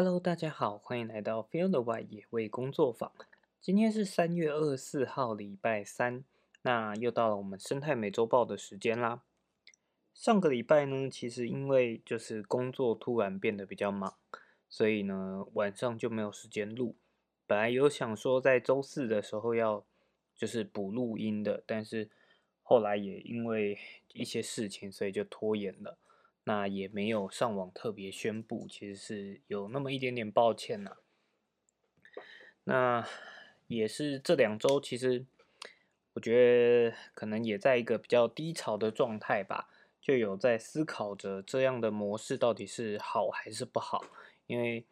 Hello，大家好，欢迎来到 Field 的外野味工作坊。今天是三月二十四号，礼拜三。那又到了我们生态美洲豹的时间啦。上个礼拜呢，其实因为就是工作突然变得比较忙，所以呢晚上就没有时间录。本来有想说在周四的时候要就是补录音的，但是后来也因为一些事情，所以就拖延了。那也没有上网特别宣布，其实是有那么一点点抱歉呐。那也是这两周，其实我觉得可能也在一个比较低潮的状态吧，就有在思考着这样的模式到底是好还是不好。因为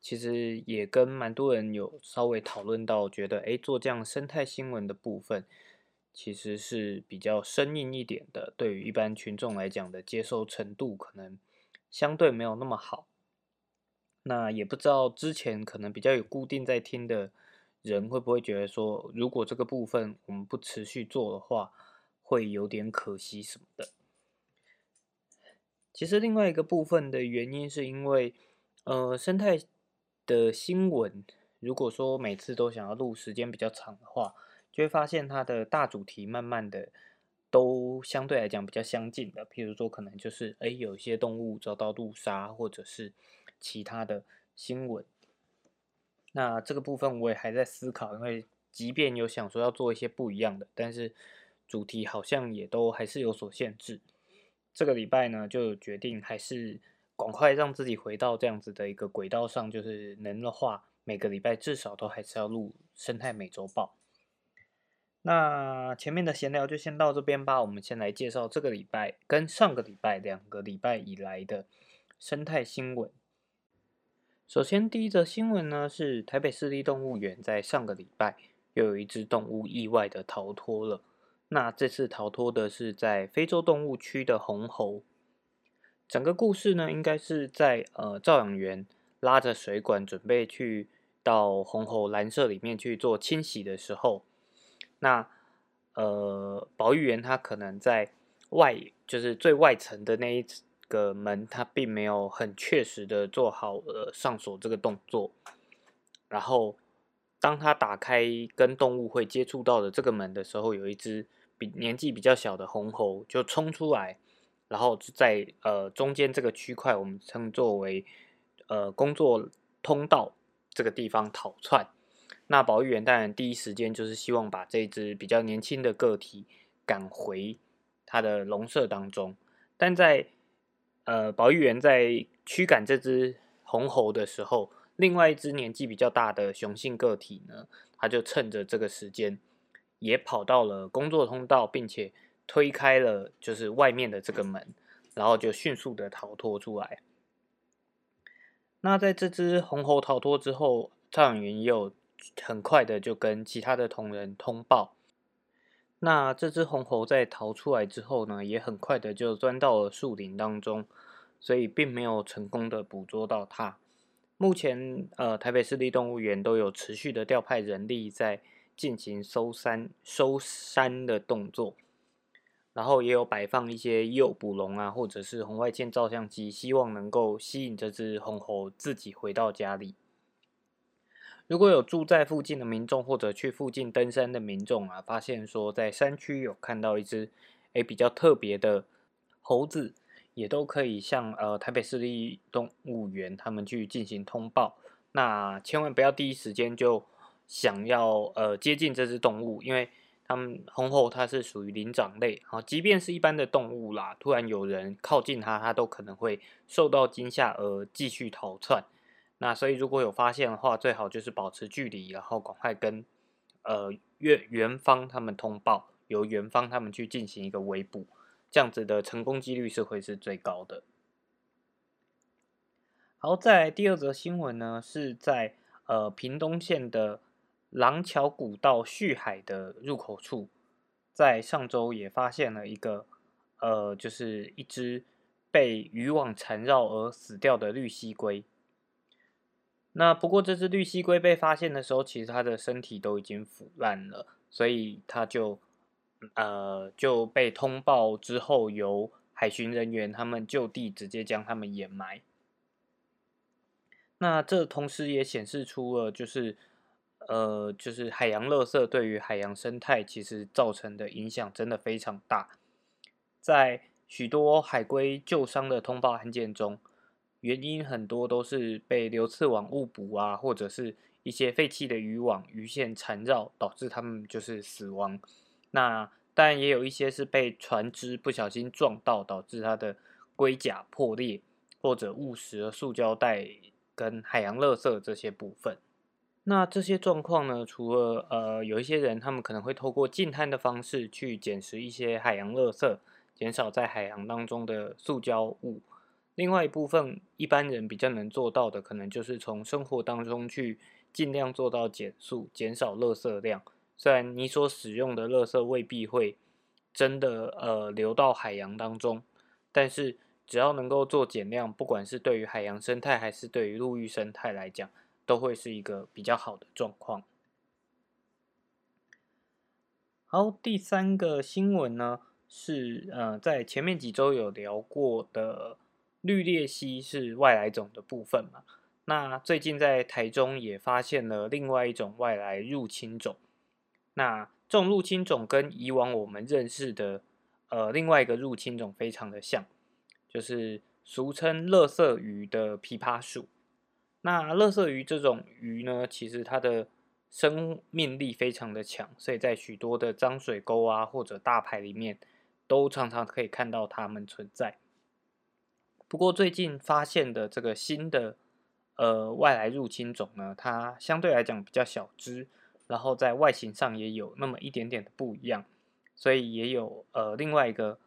其实也跟蛮多人有稍微讨论到，觉得哎，做这样生态新闻的部分。其实是比较生硬一点的，对于一般群众来讲的接受程度可能相对没有那么好。那也不知道之前可能比较有固定在听的人会不会觉得说，如果这个部分我们不持续做的话，会有点可惜什么的。其实另外一个部分的原因是因为，呃，生态的新闻，如果说每次都想要录时间比较长的话。就会发现它的大主题慢慢的都相对来讲比较相近的，譬如说可能就是哎有一些动物遭到路杀，或者是其他的新闻。那这个部分我也还在思考，因为即便有想说要做一些不一样的，但是主题好像也都还是有所限制。这个礼拜呢，就决定还是赶快让自己回到这样子的一个轨道上，就是能的话，每个礼拜至少都还是要录生态美洲报。那前面的闲聊就先到这边吧。我们先来介绍这个礼拜跟上个礼拜两个礼拜以来的生态新闻。首先，第一则新闻呢是台北市立动物园在上个礼拜又有一只动物意外的逃脱了。那这次逃脱的是在非洲动物区的红猴。整个故事呢，应该是在呃照养员拉着水管准备去到红猴蓝色里面去做清洗的时候。那呃，保育员他可能在外，就是最外层的那一个门，他并没有很确实的做好呃上锁这个动作。然后，当他打开跟动物会接触到的这个门的时候，有一只比年纪比较小的红猴就冲出来，然后在呃中间这个区块，我们称作为呃工作通道这个地方逃窜。那保育员当然第一时间就是希望把这只比较年轻的个体赶回它的笼舍当中，但在呃保育员在驱赶这只红猴的时候，另外一只年纪比较大的雄性个体呢，他就趁着这个时间也跑到了工作通道，并且推开了就是外面的这个门，然后就迅速的逃脱出来。那在这只红猴逃脱之后，饲养员也有。很快的就跟其他的同仁通报。那这只红猴在逃出来之后呢，也很快的就钻到了树林当中，所以并没有成功的捕捉到它。目前，呃，台北市立动物园都有持续的调派人力在进行搜山、收山的动作，然后也有摆放一些诱捕笼啊，或者是红外线照相机，希望能够吸引这只红猴自己回到家里。如果有住在附近的民众，或者去附近登山的民众啊，发现说在山区有看到一只诶比较特别的猴子，也都可以向呃台北市立动物园他们去进行通报。那千万不要第一时间就想要呃接近这只动物，因为他们红猴它是属于灵长类，好，即便是一般的动物啦，突然有人靠近它，它都可能会受到惊吓而继续逃窜。那所以如果有发现的话，最好就是保持距离，然后赶快跟呃园园方他们通报，由园方他们去进行一个围捕，这样子的成功几率是会是最高的。好，在第二则新闻呢，是在呃屏东县的廊桥古道旭海的入口处，在上周也发现了一个呃，就是一只被渔网缠绕而死掉的绿蜥龟。那不过这只绿蜥龟被发现的时候，其实它的身体都已经腐烂了，所以它就呃就被通报之后，由海巡人员他们就地直接将它们掩埋。那这同时也显示出了，就是呃，就是海洋垃圾对于海洋生态其实造成的影响真的非常大。在许多海龟救伤的通报案件中，原因很多都是被流刺网误捕啊，或者是一些废弃的渔网、鱼线缠绕，导致它们就是死亡。那当然也有一些是被船只不小心撞到，导致它的龟甲破裂，或者误食了塑胶袋跟海洋垃圾这些部分。那这些状况呢，除了呃有一些人他们可能会透过净滩的方式去捡拾一些海洋垃圾，减少在海洋当中的塑胶物。另外一部分一般人比较能做到的，可能就是从生活当中去尽量做到减速，减少垃圾量。虽然你所使用的垃圾未必会真的呃流到海洋当中，但是只要能够做减量，不管是对于海洋生态还是对于陆域生态来讲，都会是一个比较好的状况。好，第三个新闻呢是呃在前面几周有聊过的。绿鬣蜥是外来种的部分嘛？那最近在台中也发现了另外一种外来入侵种。那这种入侵种跟以往我们认识的呃另外一个入侵种非常的像，就是俗称乐色鱼的琵琶鼠。那乐色鱼这种鱼呢，其实它的生命力非常的强，所以在许多的脏水沟啊或者大排里面，都常常可以看到它们存在。不过最近发现的这个新的呃外来入侵种呢，它相对来讲比较小只，然后在外形上也有那么一点点的不一样，所以也有呃另外一个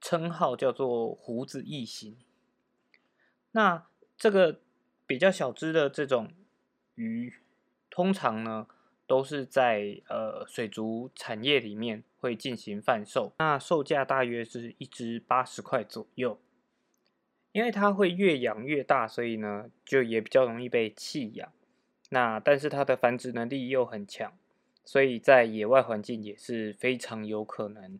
称号叫做胡子异形。那这个比较小只的这种鱼，通常呢都是在呃水族产业里面会进行贩售，那售价大约是一只八十块左右。因为它会越养越大，所以呢，就也比较容易被弃养。那但是它的繁殖能力又很强，所以在野外环境也是非常有可能，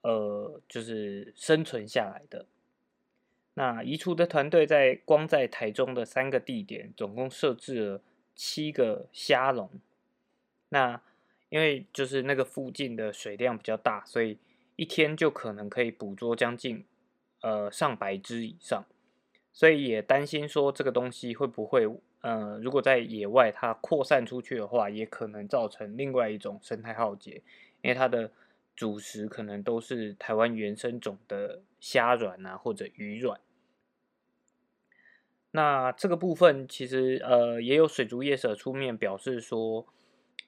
呃，就是生存下来的。那移除的团队在光在台中的三个地点，总共设置了七个虾笼。那因为就是那个附近的水量比较大，所以一天就可能可以捕捉将近。呃，上百只以上，所以也担心说这个东西会不会，呃，如果在野外它扩散出去的话，也可能造成另外一种生态浩劫，因为它的主食可能都是台湾原生种的虾卵啊或者鱼卵。那这个部分其实呃也有水族业者出面表示说，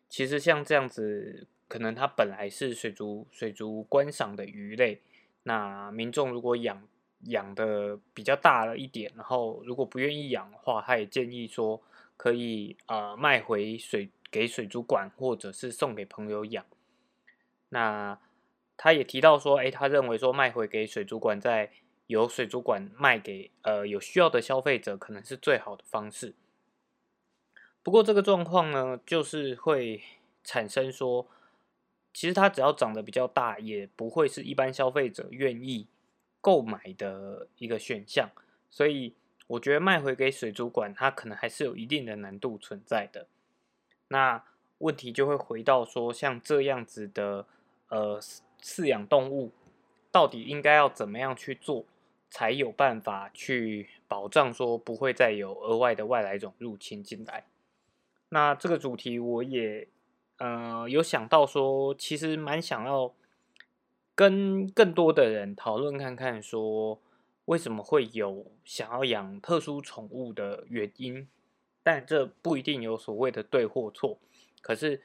其实像这样子，可能它本来是水族水族观赏的鱼类。那民众如果养养的比较大了一点，然后如果不愿意养的话，他也建议说可以呃卖回水给水族馆，或者是送给朋友养。那他也提到说，哎，他认为说卖回给水族馆，在由水族馆卖给呃有需要的消费者，可能是最好的方式。不过这个状况呢，就是会产生说。其实它只要长得比较大，也不会是一般消费者愿意购买的一个选项，所以我觉得卖回给水族馆，它可能还是有一定的难度存在的。那问题就会回到说，像这样子的呃饲养动物，到底应该要怎么样去做，才有办法去保障说不会再有额外的外来种入侵进来？那这个主题我也。呃，有想到说，其实蛮想要跟更多的人讨论看看，说为什么会有想要养特殊宠物的原因，但这不一定有所谓的对或错。可是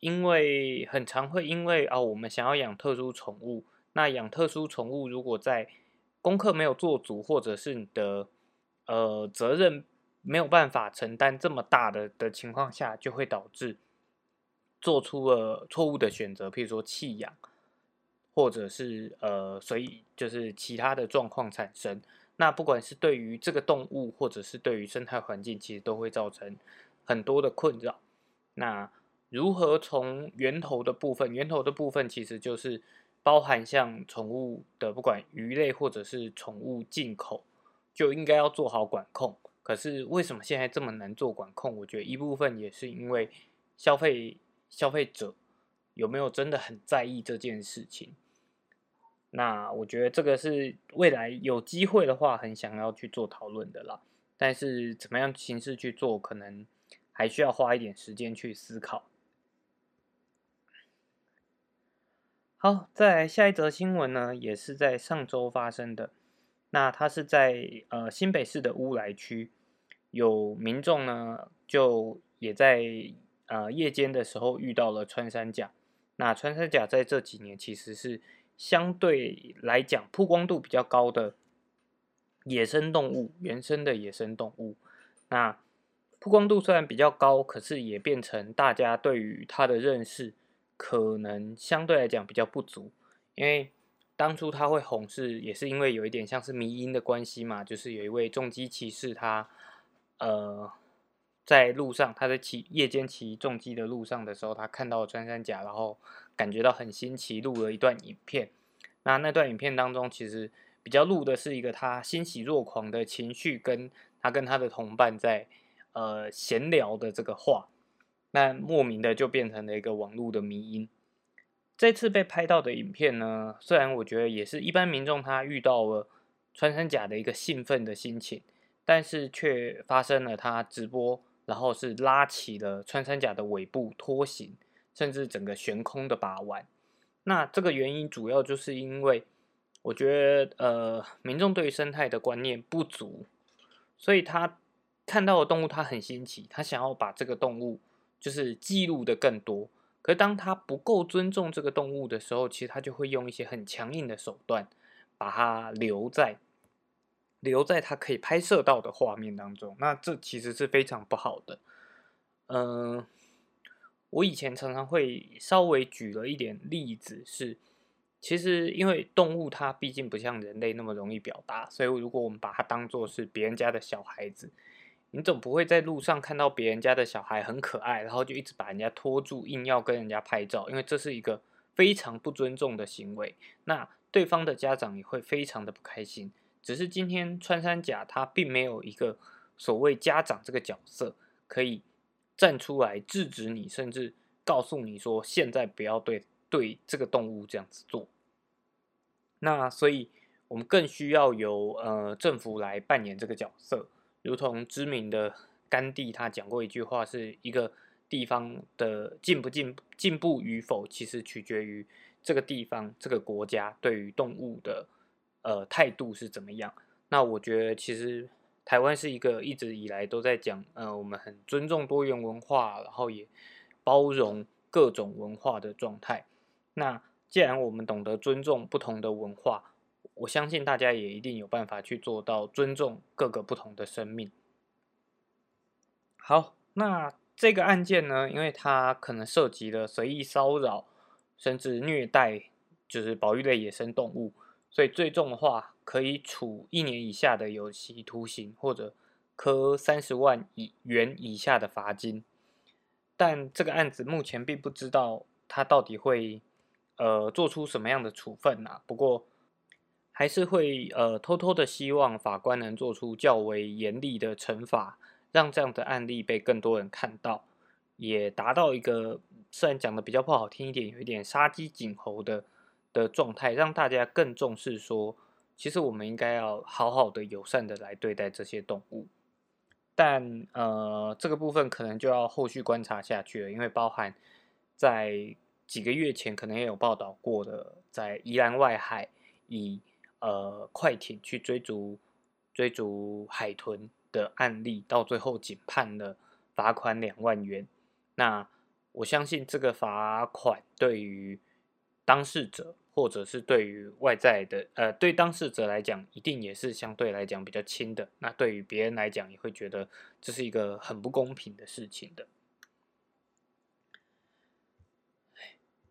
因为很常会因为啊，我们想要养特殊宠物，那养特殊宠物如果在功课没有做足，或者是你的呃责任没有办法承担这么大的的情况下，就会导致。做出了错误的选择，譬如说弃养，或者是呃，所以就是其他的状况产生。那不管是对于这个动物，或者是对于生态环境，其实都会造成很多的困扰。那如何从源头的部分，源头的部分其实就是包含像宠物的，不管鱼类或者是宠物进口，就应该要做好管控。可是为什么现在这么难做管控？我觉得一部分也是因为消费消费者有没有真的很在意这件事情。那我觉得这个是未来有机会的话，很想要去做讨论的啦。但是怎么样形式去做，可能还需要花一点时间去思考。好，再下一则新闻呢，也是在上周发生的。那它是在呃新北市的乌来区，有民众呢就也在呃夜间的时候遇到了穿山甲。那穿山甲在这几年其实是。相对来讲，曝光度比较高的野生动物，原生的野生动物，那曝光度虽然比较高，可是也变成大家对于它的认识可能相对来讲比较不足。因为当初它会红是也是因为有一点像是迷因的关系嘛，就是有一位重机骑士，他呃在路上，他在骑夜间骑重机的路上的时候，他看到穿山甲，然后。感觉到很新奇，录了一段影片。那那段影片当中，其实比较录的是一个他欣喜若狂的情绪，跟他跟他的同伴在呃闲聊的这个话。那莫名的就变成了一个网络的迷音。这次被拍到的影片呢，虽然我觉得也是一般民众他遇到了穿山甲的一个兴奋的心情，但是却发生了他直播，然后是拉起了穿山甲的尾部拖行。甚至整个悬空的把玩，那这个原因主要就是因为我觉得呃民众对于生态的观念不足，所以他看到的动物他很新奇，他想要把这个动物就是记录的更多。可是当他不够尊重这个动物的时候，其实他就会用一些很强硬的手段把它留在留在他可以拍摄到的画面当中。那这其实是非常不好的，嗯。我以前常常会稍微举了一点例子，是其实因为动物它毕竟不像人类那么容易表达，所以如果我们把它当做是别人家的小孩子，你总不会在路上看到别人家的小孩很可爱，然后就一直把人家拖住，硬要跟人家拍照，因为这是一个非常不尊重的行为。那对方的家长也会非常的不开心。只是今天穿山甲它并没有一个所谓家长这个角色可以。站出来制止你，甚至告诉你说现在不要对对这个动物这样子做。那所以，我们更需要由呃政府来扮演这个角色。如同知名的甘地他讲过一句话，是一个地方的进不进进步与否，其实取决于这个地方这个国家对于动物的呃态度是怎么样。那我觉得其实。台湾是一个一直以来都在讲，呃，我们很尊重多元文化，然后也包容各种文化的状态。那既然我们懂得尊重不同的文化，我相信大家也一定有办法去做到尊重各个不同的生命。好，那这个案件呢，因为它可能涉及了随意骚扰，甚至虐待，就是保育类野生动物。所以最重的话，可以处一年以下的有期徒刑，或者科三十万以元以下的罚金。但这个案子目前并不知道他到底会呃做出什么样的处分呐。不过还是会呃偷偷的希望法官能做出较为严厉的惩罚，让这样的案例被更多人看到，也达到一个虽然讲的比较不好听一点，有一点杀鸡儆猴的。的状态让大家更重视说，其实我们应该要好好的、友善的来对待这些动物。但呃，这个部分可能就要后续观察下去了，因为包含在几个月前可能也有报道过的，在宜兰外海以呃快艇去追逐追逐海豚的案例，到最后仅判了罚款两万元。那我相信这个罚款对于当事者。或者是对于外在的，呃，对当事者来讲，一定也是相对来讲比较轻的。那对于别人来讲，也会觉得这是一个很不公平的事情的。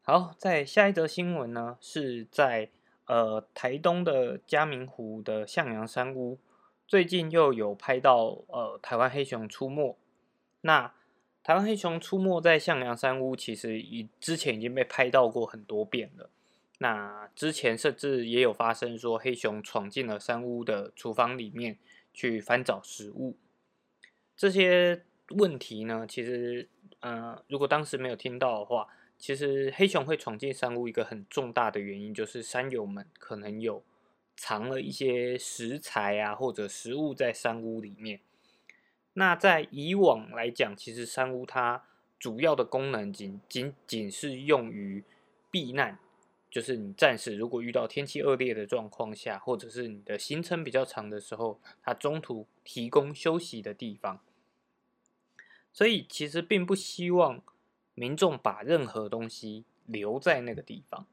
好，在下一则新闻呢，是在呃台东的嘉明湖的向阳山屋，最近又有拍到呃台湾黑熊出没。那台湾黑熊出没在向阳山屋，其实以之前已经被拍到过很多遍了。那之前甚至也有发生说黑熊闯进了山屋的厨房里面去翻找食物。这些问题呢，其实呃，如果当时没有听到的话，其实黑熊会闯进山屋一个很重大的原因，就是山友们可能有藏了一些食材啊或者食物在山屋里面。那在以往来讲，其实山屋它主要的功能仅仅仅是用于避难，就是你暂时如果遇到天气恶劣的状况下，或者是你的行程比较长的时候，它中途提供休息的地方。所以其实并不希望民众把任何东西留在那个地方，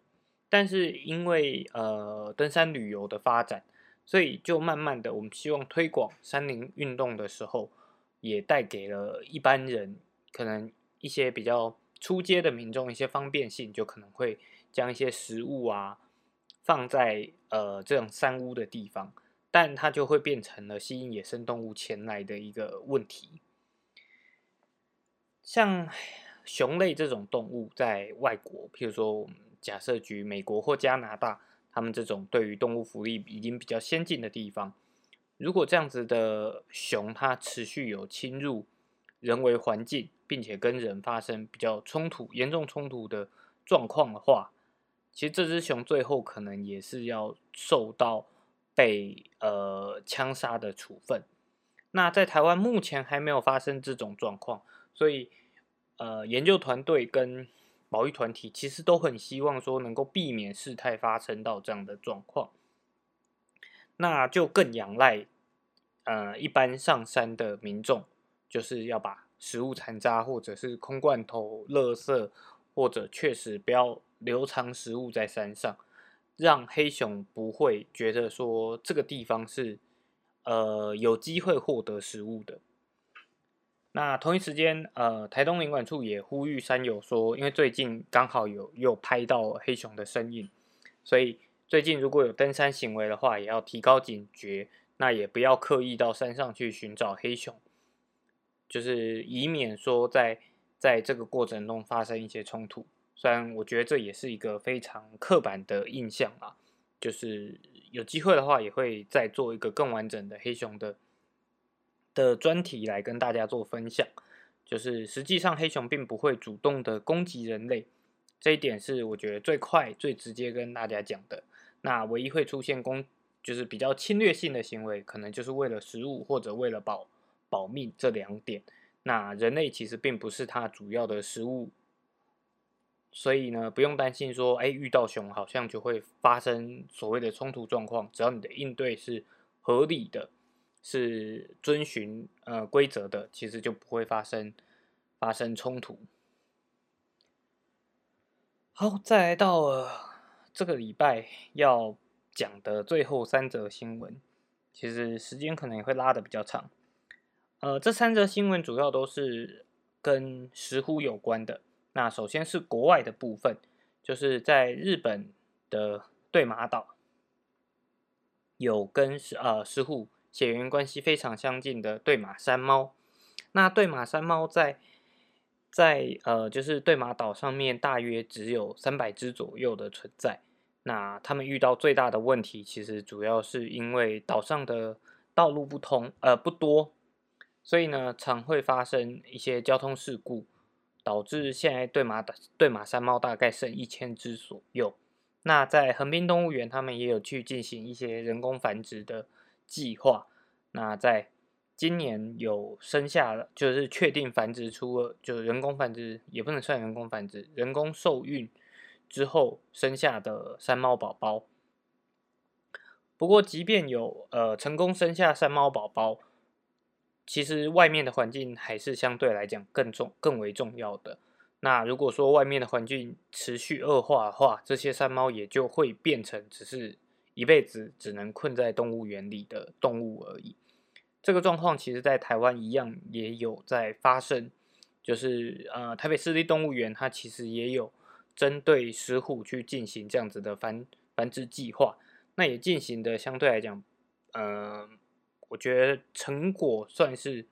但是因为呃登山旅游的发展，所以就慢慢的我们希望推广山林运动的时候。也带给了一般人可能一些比较出街的民众一些方便性，就可能会将一些食物啊放在呃这种山屋的地方，但它就会变成了吸引野生动物前来的一个问题。像熊类这种动物，在外国，譬如说假设举美国或加拿大，他们这种对于动物福利已经比较先进的地方。如果这样子的熊，它持续有侵入人为环境，并且跟人发生比较冲突、严重冲突的状况的话，其实这只熊最后可能也是要受到被呃枪杀的处分。那在台湾目前还没有发生这种状况，所以呃研究团队跟保育团体其实都很希望说能够避免事态发生到这样的状况。那就更仰赖，呃，一般上山的民众，就是要把食物残渣或者是空罐头、垃圾，或者确实不要留藏食物在山上，让黑熊不会觉得说这个地方是，呃，有机会获得食物的。那同一时间，呃，台东领管处也呼吁山友说，因为最近刚好有有拍到黑熊的身影，所以。最近如果有登山行为的话，也要提高警觉，那也不要刻意到山上去寻找黑熊，就是以免说在在这个过程中发生一些冲突。虽然我觉得这也是一个非常刻板的印象啊，就是有机会的话，也会再做一个更完整的黑熊的的专题来跟大家做分享。就是实际上黑熊并不会主动的攻击人类，这一点是我觉得最快最直接跟大家讲的。那唯一会出现攻，就是比较侵略性的行为，可能就是为了食物或者为了保保命这两点。那人类其实并不是它主要的食物，所以呢，不用担心说，哎，遇到熊好像就会发生所谓的冲突状况。只要你的应对是合理的，是遵循呃规则的，其实就不会发生发生冲突。好，再来到了。这个礼拜要讲的最后三则新闻，其实时间可能也会拉的比较长。呃，这三则新闻主要都是跟石虎有关的。那首先是国外的部分，就是在日本的对马岛，有跟石呃石虎血缘关系非常相近的对马山猫。那对马山猫在在呃就是对马岛上面大约只有三百只左右的存在。那他们遇到最大的问题，其实主要是因为岛上的道路不通，呃不多，所以呢常会发生一些交通事故，导致现在对马的对马山猫大概剩一千只左右。那在横滨动物园，他们也有去进行一些人工繁殖的计划。那在今年有生下了，就是确定繁殖出了，就是人工繁殖也不能算人工繁殖，人工受孕。之后生下的山猫宝宝。不过，即便有呃成功生下山猫宝宝，其实外面的环境还是相对来讲更重、更为重要的。那如果说外面的环境持续恶化的话，这些山猫也就会变成只是一辈子只能困在动物园里的动物而已。这个状况其实，在台湾一样也有在发生，就是呃台北市立动物园，它其实也有。针对石虎去进行这样子的繁繁殖计划，那也进行的相对来讲，呃，我觉得成果算是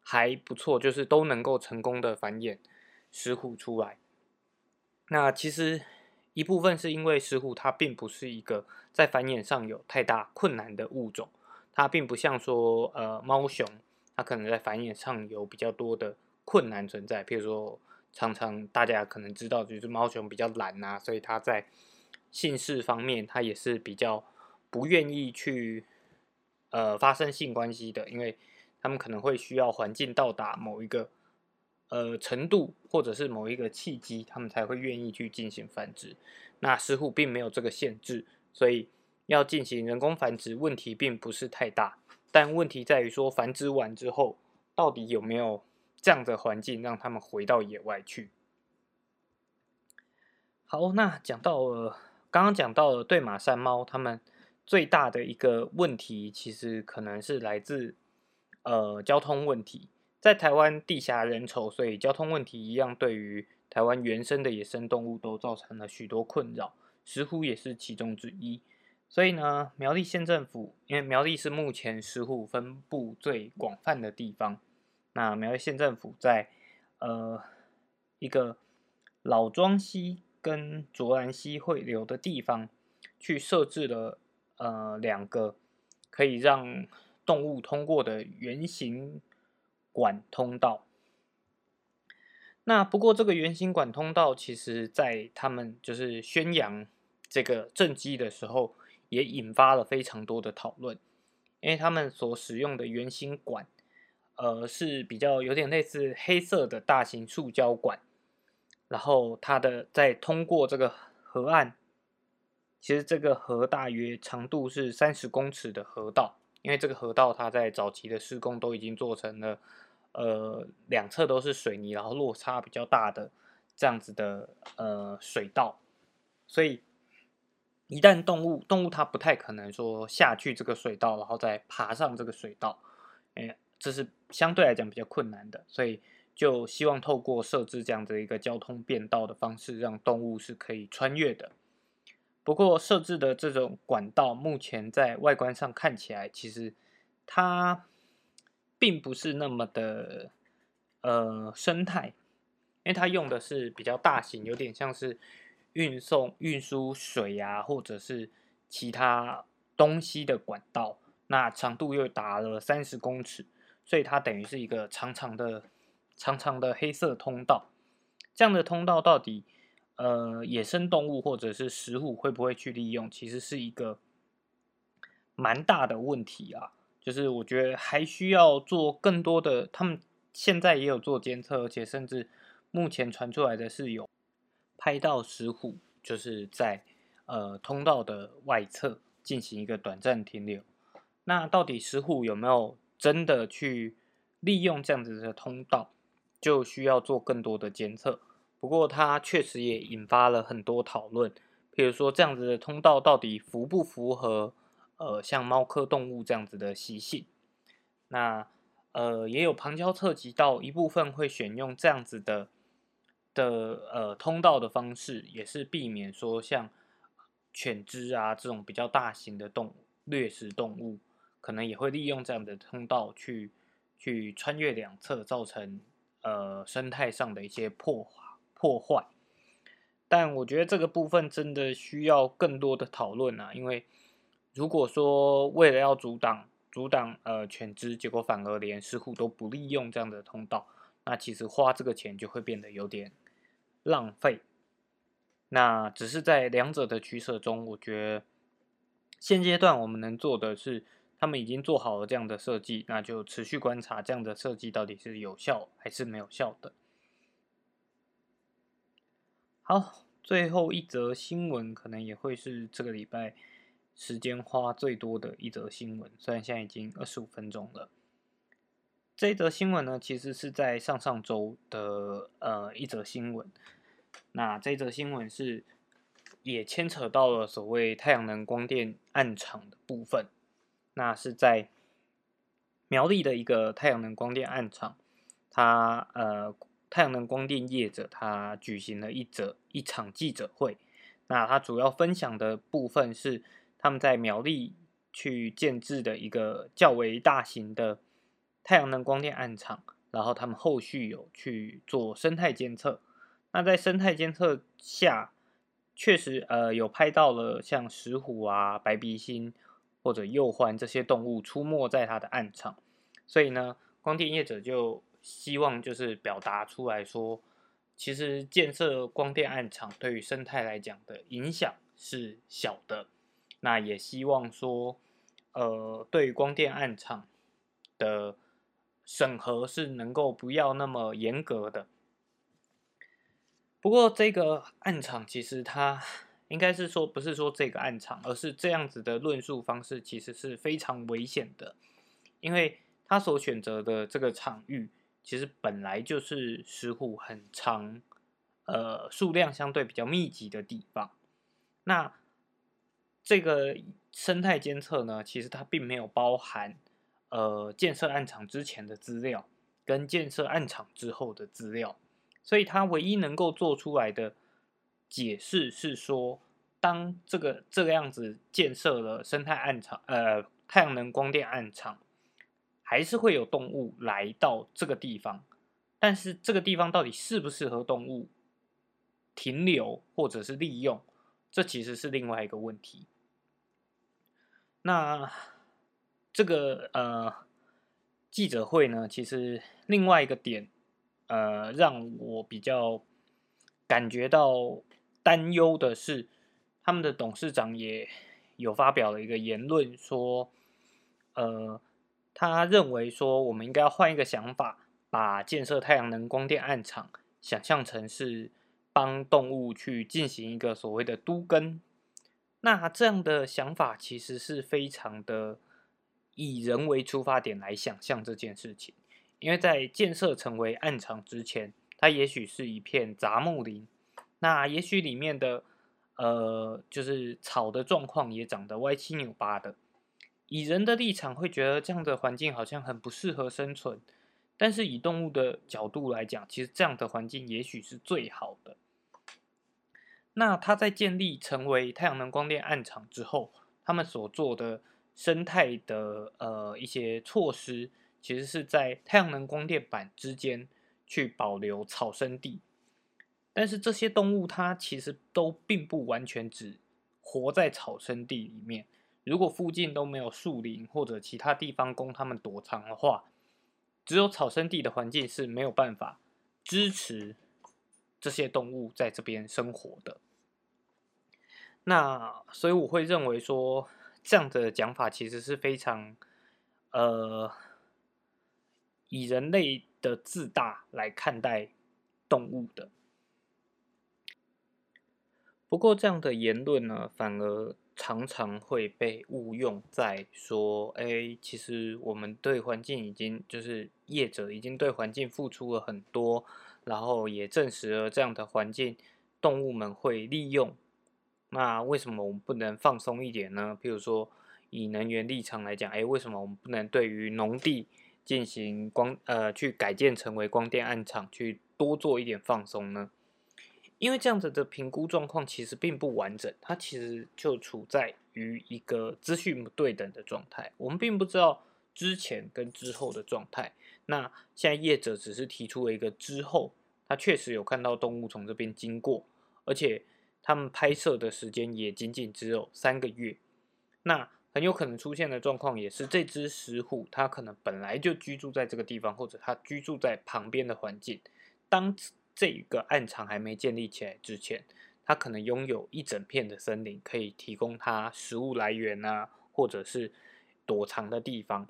还不错，就是都能够成功的繁衍石虎出来。那其实一部分是因为石虎它并不是一个在繁衍上有太大困难的物种，它并不像说呃猫熊它可能在繁衍上有比较多的困难存在。譬如说，常常大家可能知道，就是猫熊比较懒啊，所以它在性事方面，它也是比较不愿意去呃发生性关系的，因为他们可能会需要环境到达某一个呃程度，或者是某一个契机，他们才会愿意去进行繁殖。那石虎并没有这个限制，所以要进行人工繁殖，问题并不是太大。但问题在于说，繁殖完之后，到底有没有这样的环境让他们回到野外去？好，那讲到了，刚刚讲到了对马山猫，它们最大的一个问题，其实可能是来自呃交通问题。在台湾地狭人稠，所以交通问题一样，对于台湾原生的野生动物都造成了许多困扰，石虎也是其中之一。所以呢，苗栗县政府，因为苗栗是目前石虎分布最广泛的地方，那苗栗县政府在呃一个老庄溪跟卓兰溪汇流的地方，去设置了呃两个可以让动物通过的圆形管通道。那不过这个圆形管通道，其实在他们就是宣扬这个政绩的时候。也引发了非常多的讨论，因为他们所使用的圆形管，呃，是比较有点类似黑色的大型塑胶管，然后它的在通过这个河岸，其实这个河大约长度是三十公尺的河道，因为这个河道它在早期的施工都已经做成了，呃，两侧都是水泥，然后落差比较大的这样子的呃水道，所以。一旦动物动物它不太可能说下去这个水道，然后再爬上这个水道，哎，这是相对来讲比较困难的，所以就希望透过设置这样的一个交通便道的方式，让动物是可以穿越的。不过设置的这种管道，目前在外观上看起来，其实它并不是那么的呃生态，因为它用的是比较大型，有点像是。运送、运输水呀，或者是其他东西的管道，那长度又达了三十公尺，所以它等于是一个长长的、长长的黑色通道。这样的通道到底，呃，野生动物或者是食物会不会去利用，其实是一个蛮大的问题啊。就是我觉得还需要做更多的，他们现在也有做监测，而且甚至目前传出来的是有。拍到石虎，就是在呃通道的外侧进行一个短暂停留。那到底石虎有没有真的去利用这样子的通道，就需要做更多的监测。不过它确实也引发了很多讨论，比如说这样子的通道到底符不符合呃像猫科动物这样子的习性？那呃也有旁敲侧击到一部分会选用这样子的。的呃通道的方式也是避免说像犬只啊这种比较大型的动物掠食动物，可能也会利用这样的通道去去穿越两侧，造成呃生态上的一些破坏破坏。但我觉得这个部分真的需要更多的讨论啊，因为如果说为了要阻挡阻挡呃犬只，结果反而连食虎都不利用这样的通道，那其实花这个钱就会变得有点。浪费，那只是在两者的取舍中，我觉得现阶段我们能做的是，他们已经做好了这样的设计，那就持续观察这样的设计到底是有效还是没有效的。好，最后一则新闻可能也会是这个礼拜时间花最多的一则新闻，虽然现在已经二十五分钟了。这一则新闻呢，其实是在上上周的呃一则新闻。那这则新闻是也牵扯到了所谓太阳能光电暗场的部分。那是在苗栗的一个太阳能光电暗场，它呃太阳能光电业者他举行了一则一场记者会。那他主要分享的部分是他们在苗栗去建制的一个较为大型的。太阳能光电暗场，然后他们后续有去做生态监测。那在生态监测下，确实呃有拍到了像石虎啊、白鼻星或者鼬獾这些动物出没在它的暗场。所以呢，光电业者就希望就是表达出来说，其实建设光电暗场对于生态来讲的影响是小的。那也希望说，呃，对于光电暗场的审核是能够不要那么严格的。不过这个暗场其实它应该是说，不是说这个暗场，而是这样子的论述方式其实是非常危险的，因为他所选择的这个场域其实本来就是石虎很长，呃，数量相对比较密集的地方，那。这个生态监测呢，其实它并没有包含呃建设暗场之前的资料跟建设暗场之后的资料，所以它唯一能够做出来的解释是说，当这个这个样子建设了生态暗场，呃太阳能光电暗场，还是会有动物来到这个地方，但是这个地方到底适不适合动物停留或者是利用，这其实是另外一个问题。那这个呃记者会呢，其实另外一个点，呃，让我比较感觉到担忧的是，他们的董事长也有发表了一个言论，说，呃，他认为说，我们应该要换一个想法，把建设太阳能光电暗场想象成是帮动物去进行一个所谓的都根。那这样的想法其实是非常的以人为出发点来想象这件事情，因为在建设成为暗场之前，它也许是一片杂木林，那也许里面的呃就是草的状况也长得歪七扭八的，以人的立场会觉得这样的环境好像很不适合生存，但是以动物的角度来讲，其实这样的环境也许是最好的。那它在建立成为太阳能光电暗场之后，他们所做的生态的呃一些措施，其实是在太阳能光电板之间去保留草生地。但是这些动物它其实都并不完全只活在草生地里面。如果附近都没有树林或者其他地方供它们躲藏的话，只有草生地的环境是没有办法支持。这些动物在这边生活的，那所以我会认为说，这样的讲法其实是非常，呃，以人类的自大来看待动物的。不过这样的言论呢，反而常常会被误用在说，哎，其实我们对环境已经就是业者已经对环境付出了很多。然后也证实了这样的环境，动物们会利用。那为什么我们不能放松一点呢？譬如说，以能源立场来讲，哎，为什么我们不能对于农地进行光呃去改建成为光电暗场，去多做一点放松呢？因为这样子的评估状况其实并不完整，它其实就处在于一个资讯不对等的状态。我们并不知道之前跟之后的状态。那现在业者只是提出了一个之后，他确实有看到动物从这边经过，而且他们拍摄的时间也仅仅只有三个月。那很有可能出现的状况也是这只石虎，它可能本来就居住在这个地方，或者它居住在旁边的环境。当这个暗场还没建立起来之前，它可能拥有一整片的森林，可以提供它食物来源啊，或者是躲藏的地方。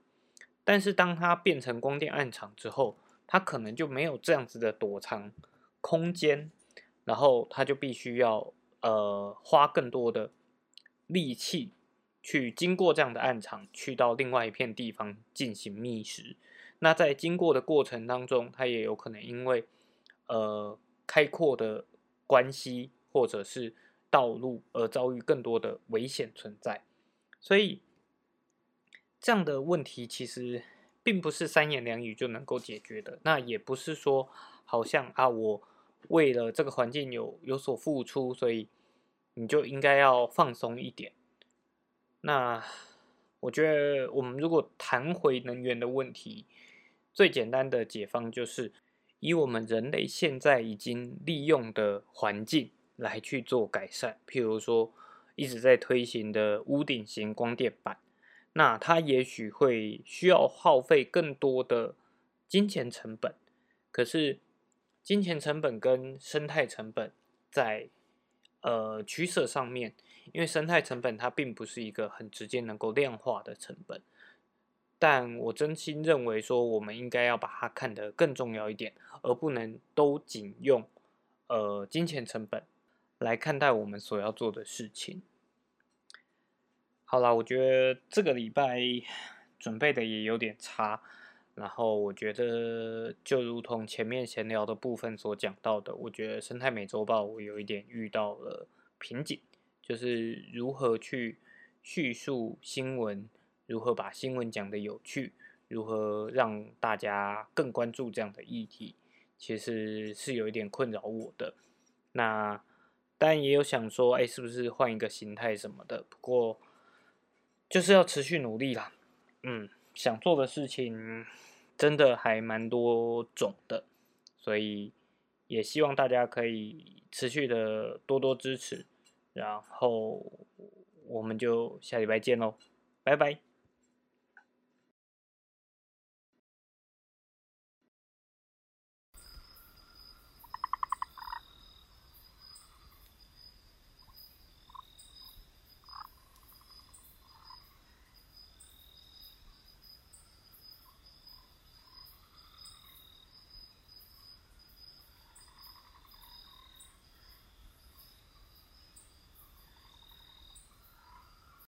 但是当它变成光电暗场之后，它可能就没有这样子的躲藏空间，然后它就必须要呃花更多的力气去经过这样的暗场，去到另外一片地方进行觅食。那在经过的过程当中，它也有可能因为呃开阔的关系或者是道路而遭遇更多的危险存在，所以。这样的问题其实并不是三言两语就能够解决的。那也不是说好像啊，我为了这个环境有有所付出，所以你就应该要放松一点。那我觉得，我们如果谈回能源的问题，最简单的解方就是以我们人类现在已经利用的环境来去做改善。譬如说，一直在推行的屋顶型光电板。那它也许会需要耗费更多的金钱成本，可是金钱成本跟生态成本在呃取舍上面，因为生态成本它并不是一个很直接能够量化的成本，但我真心认为说，我们应该要把它看得更重要一点，而不能都仅用呃金钱成本来看待我们所要做的事情。好啦，我觉得这个礼拜准备的也有点差，然后我觉得就如同前面闲聊的部分所讲到的，我觉得生态美洲豹我有一点遇到了瓶颈，就是如何去叙述新闻，如何把新闻讲的有趣，如何让大家更关注这样的议题，其实是有一点困扰我的。那当然也有想说，哎，是不是换一个形态什么的？不过。就是要持续努力啦，嗯，想做的事情真的还蛮多种的，所以也希望大家可以持续的多多支持，然后我们就下礼拜见喽，拜拜。